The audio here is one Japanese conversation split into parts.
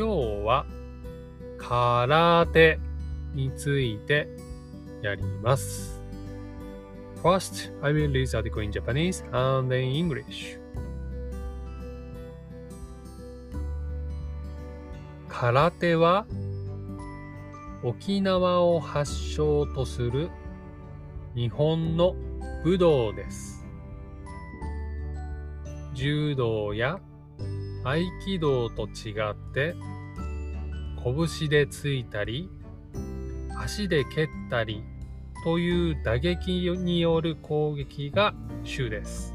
今日は空手についてやります。First, I will read the article in Japanese and in English. 空手は沖縄を発祥とする日本の武道です。柔道や合気道と違って拳で突いたり足で蹴ったりという打撃による攻撃が主です。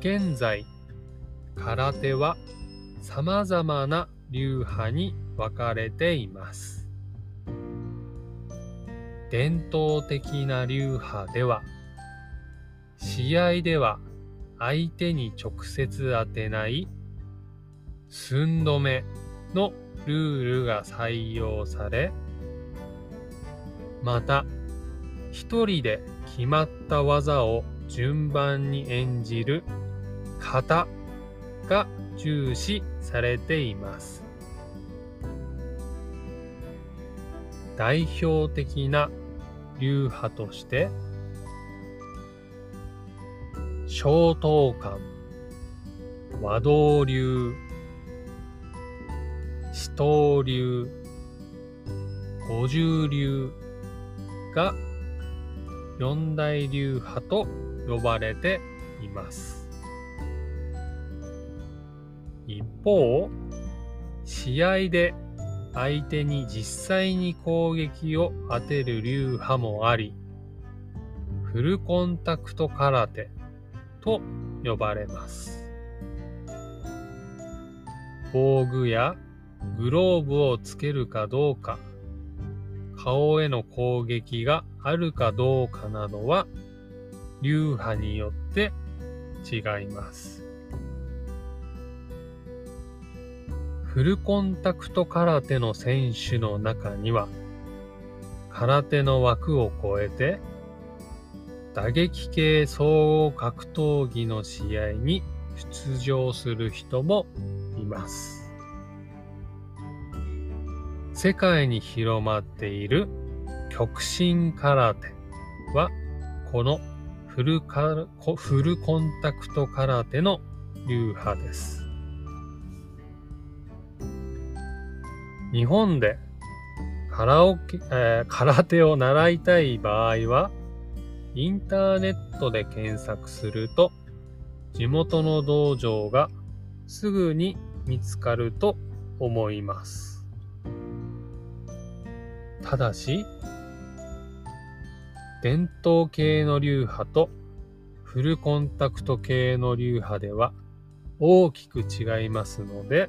現在空手は様々な流派に分かれています。伝統的な流派では、試合では相手に直接当てない寸止めのルールが採用され、また、一人で決まった技を順番に演じる型が重視されています。代表的な流派として、小東館、和道流、死闘流、五十流が四大流派と呼ばれています。一方、試合で相手に実際に攻撃を当てる流派もあり、フルコンタクト空手と呼ばれます。防具やグローブをつけるかどうか、顔への攻撃があるかどうかなどは流派によって違います。フルコンタクト空手の選手の中には、空手の枠を超えて、打撃系総合格闘技の試合に出場する人もいます。世界に広まっている極真空手は、このフルカフルコンタクト空手の流派です。日本でカラオケ、えー、空手を習いたい場合は、インターネットで検索すると、地元の道場がすぐに見つかると思います。ただし、伝統系の流派とフルコンタクト系の流派では大きく違いますので、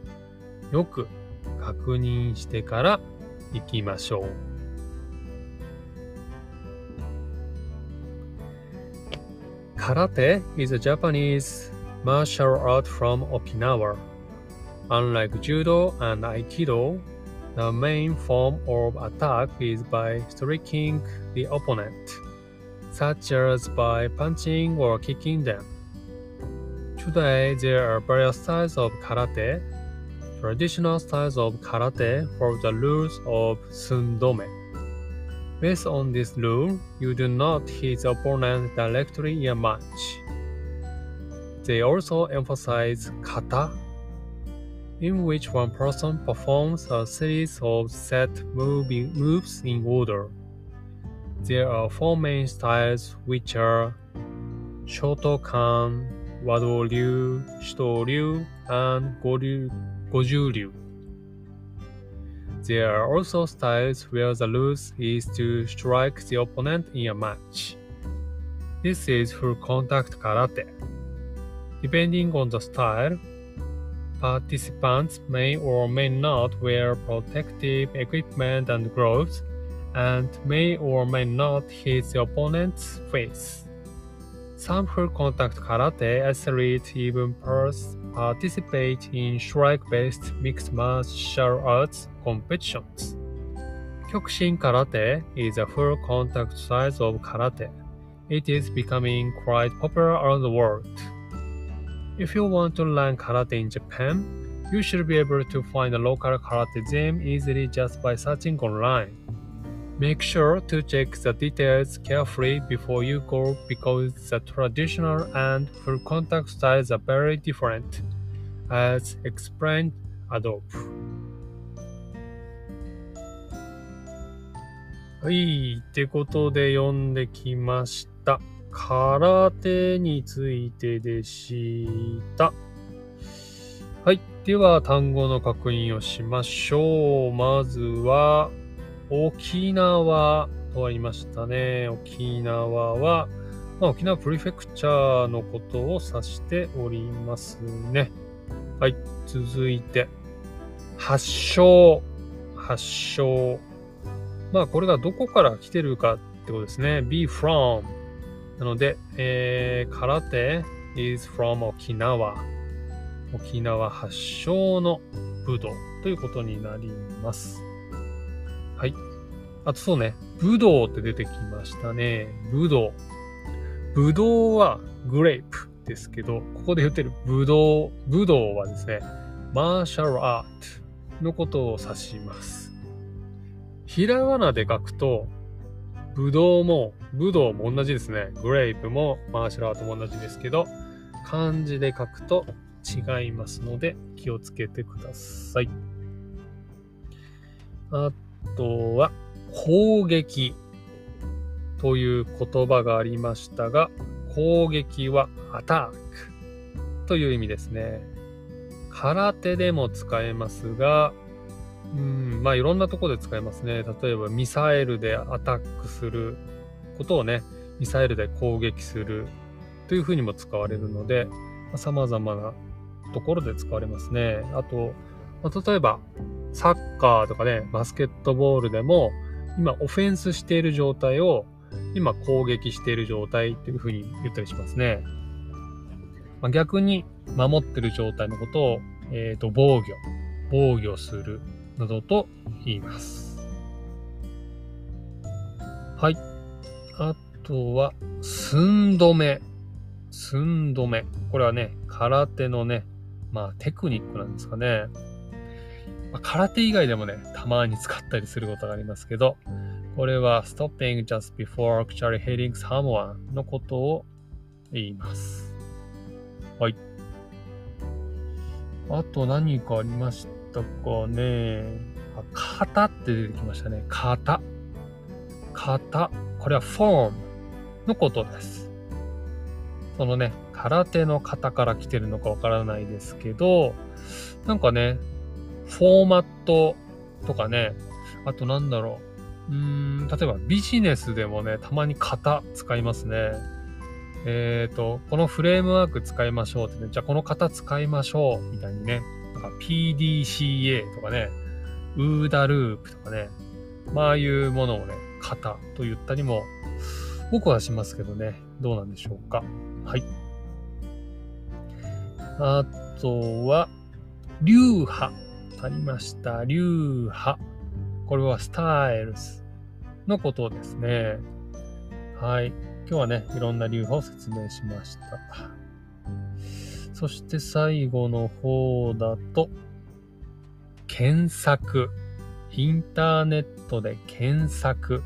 よく確認してから行きましょう。Karate is a Japanese martial art from Okinawa. Unlike judo and aikido, the main form of attack is by striking the opponent, such as by punching or kicking them. Today, there are various styles of karate traditional styles of karate for the rules of sundome. Based on this rule, you do not hit the opponent directly in a match. They also emphasize kata, in which one person performs a series of set moving moves in order. There are four main styles which are Shotokan, Wado Ryu, Shito Ryu, and 50流 There are also styles where the rules is to strike the opponent in a match. This is full contact karate. Depending on the style, participants may or may not wear protective equipment and gloves, and may or may not hit the opponent's face. Some full contact karate athletes even participate in strike-based mixed martial arts competitions. Kyokushin karate is a full contact style of karate. It is becoming quite popular around the world. If you want to learn karate in Japan, You should be able to find a local karate gym easily just by searching online. Make sure to check the details carefully before you go because the traditional and full contact styles are very different, as explained above. はい。ってことで読んできました。空手についてでした。はい。では、単語の確認をしましょう。まずは、沖縄とありましたね。沖縄は、まあ、沖縄プリフェクチャーのことを指しておりますね。はい。続いて、発祥。発祥。まあ、これがどこから来てるかってことですね。be from。なので、えー、空手 is from 沖縄。沖縄発祥の武道ということになります。はい。あとそうね、武道って出てきましたね。武道。武道はグレープですけど、ここで言ってる武道、武道はですね、マーシャルアートのことを指します。ひらがなで書くと、武道も、武道も同じですね。グレープもマーシャルアートも同じですけど、漢字で書くと違いますので気をつけてください。あとは、攻撃という言葉がありましたが、攻撃はアタックという意味ですね。空手でも使えますが、うん、まあいろんなところで使えますね。例えばミサイルでアタックすることをね、ミサイルで攻撃するというふうにも使われるので、様々なところで使われますね。あと、まあ、例えばサッカーとかね、バスケットボールでも、今オフェンスしている状態を今攻撃している状態っていうふうに言ったりしますね。まあ、逆に守ってる状態のことを、えっ、と、防御、防御するなどと言います。はい。あとは、寸止め。寸止め。これはね、空手のね、まあテクニックなんですかね。まあ、空手以外でもね、たまに使ったりすることがありますけど、これは stopping just before actually hitting someone のことを言います。はい。あと何かありましたかね。あ、型って出てきましたね。型。型。これは form のことです。そのね、空手の型から来てるのかわからないですけど、なんかね、フォーマットとかね、あとなんだろう。うーん、例えばビジネスでもね、たまに型使いますね。えっ、ー、と、このフレームワーク使いましょうってね、じゃあこの型使いましょうみたいにね、なんか PDCA とかね、ウーダループとかね、まあああいうものをね、型と言ったりも、僕はしますけどね、どうなんでしょうか。はい。あとは、流派。ありました。流派。これはスタイルスのことですね。はい。今日はね、いろんな流派を説明しました。そして最後の方だと、検索。インターネットで検索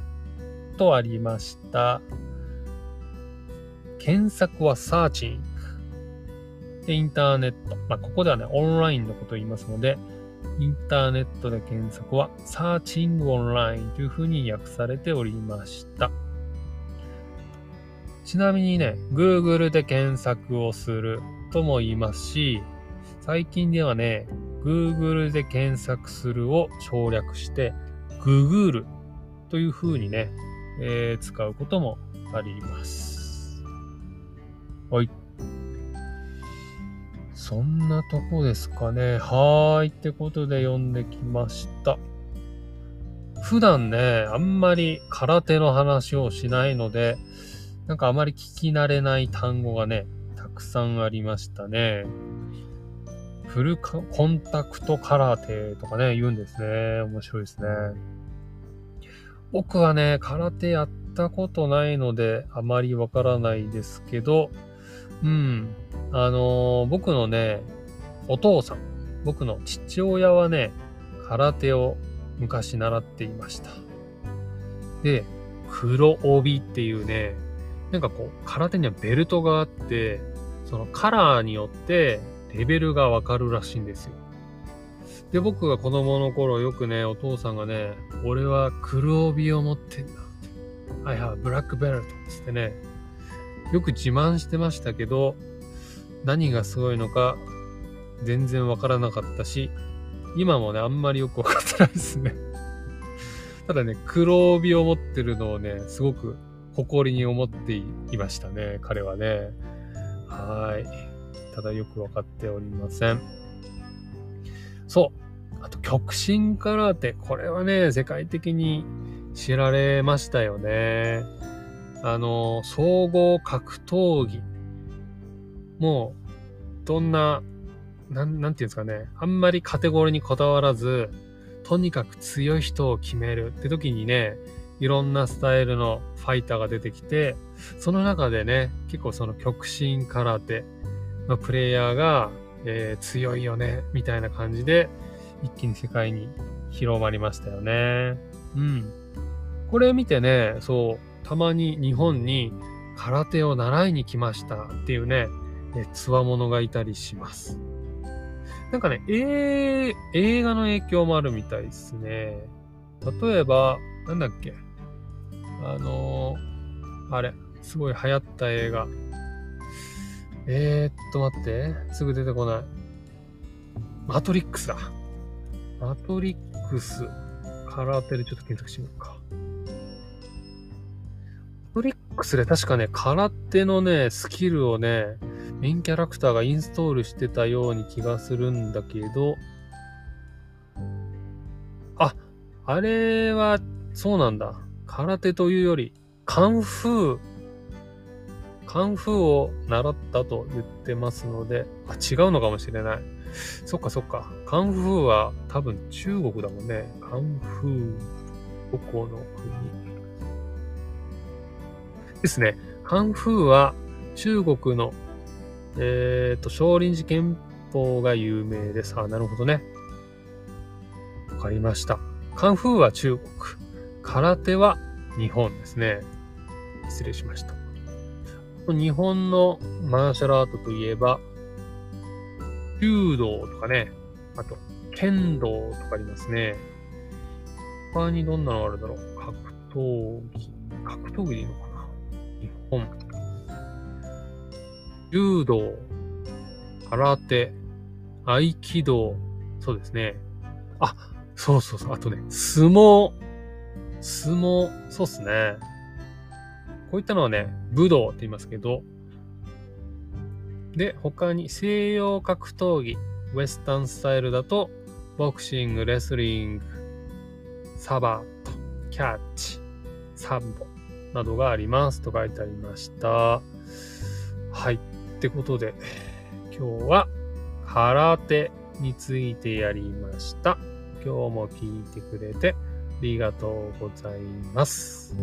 とありました。検索は searching。で、インターネット。まあ、ここではね、オンラインのことを言いますので、インターネットで検索は searching online というふうに訳されておりました。ちなみにね、Google で検索をするとも言いますし、最近ではね、Google で検索するを省略して、Google というふうにね、えー使うこともあります。はい。そんなとこですかね。はーい。ってことで読んできました。普段ね、あんまり空手の話をしないので、なんかあまり聞き慣れない単語がね、たくさんありましたね。フルコンタクト空手とかね、言うんですね。面白いですね。僕はね、空手やったことないので、あまりわからないですけど、うん。あのー僕のね、お父さん僕の父親はね、空手を昔習っていました。で、黒帯っていうね、なんかこう、空手にはベルトがあって、そのカラーによってレベルがわかるらしいんですよ。で、僕が子供の頃よくね、お父さんがね、俺は黒帯を持ってんだ。I have black belt つってね、よく自慢してましたけど、何がすごいのか全然わからなかったし、今もね、あんまりよくわかってないですね。ただね、黒帯を持ってるのをね、すごく誇りに思っていましたね、彼はね。はい。ただよくわかっておりません。そう。あと、極真空手。これはね、世界的に知られましたよね。あの、総合格闘技。もう、どんな、なん、なんていうんですかね。あんまりカテゴリーにこだわらず、とにかく強い人を決めるって時にね、いろんなスタイルのファイターが出てきて、その中でね、結構その極真空手のプレイヤーが、えー、強いよね、みたいな感じで、一気に世界に広まりましたよね。うん。これ見てね、そう、たまに日本に空手を習いに来ましたっていうね、つわものがいたりします。なんかね、え映画の影響もあるみたいですね。例えば、なんだっけあのー、あれ、すごい流行った映画。えー、っと待って、すぐ出てこない。マトリックスだ。マトリックス、空手でちょっと検索してみようか。マトリックスで確かね、空手のね、スキルをね、メインキャラクターがインストールしてたように気がするんだけど、あ、あれは、そうなんだ。空手というより、カンフー、カンフーを習ったと言ってますので、あ、違うのかもしれない。そっかそっか。カンフーは多分中国だもんね。カンフー、どこの国？ですね。カンフーは中国のえっ、ー、と、少林寺拳法が有名です。あ、なるほどね。わかりました。カンフーは中国。空手は日本ですね。失礼しました。日本のマーシャルアートといえば、柔道とかね、あと、剣道とかありますね。他にどんなのがあるだろう格闘技。格闘技でいいのかな本。柔道、空手、合気道、そうですね。あ、そうそうそう。あとね、相撲。相撲、そうっすね。こういったのはね、武道って言いますけど、で、他に西洋格闘技、ウェスタンスタイルだと、ボクシング、レスリング、サバート、キャッチ、サンボなどがありますと書いてありました。はい。ってことで、今日は空手についてやりました。今日も聞いてくれてありがとうございます。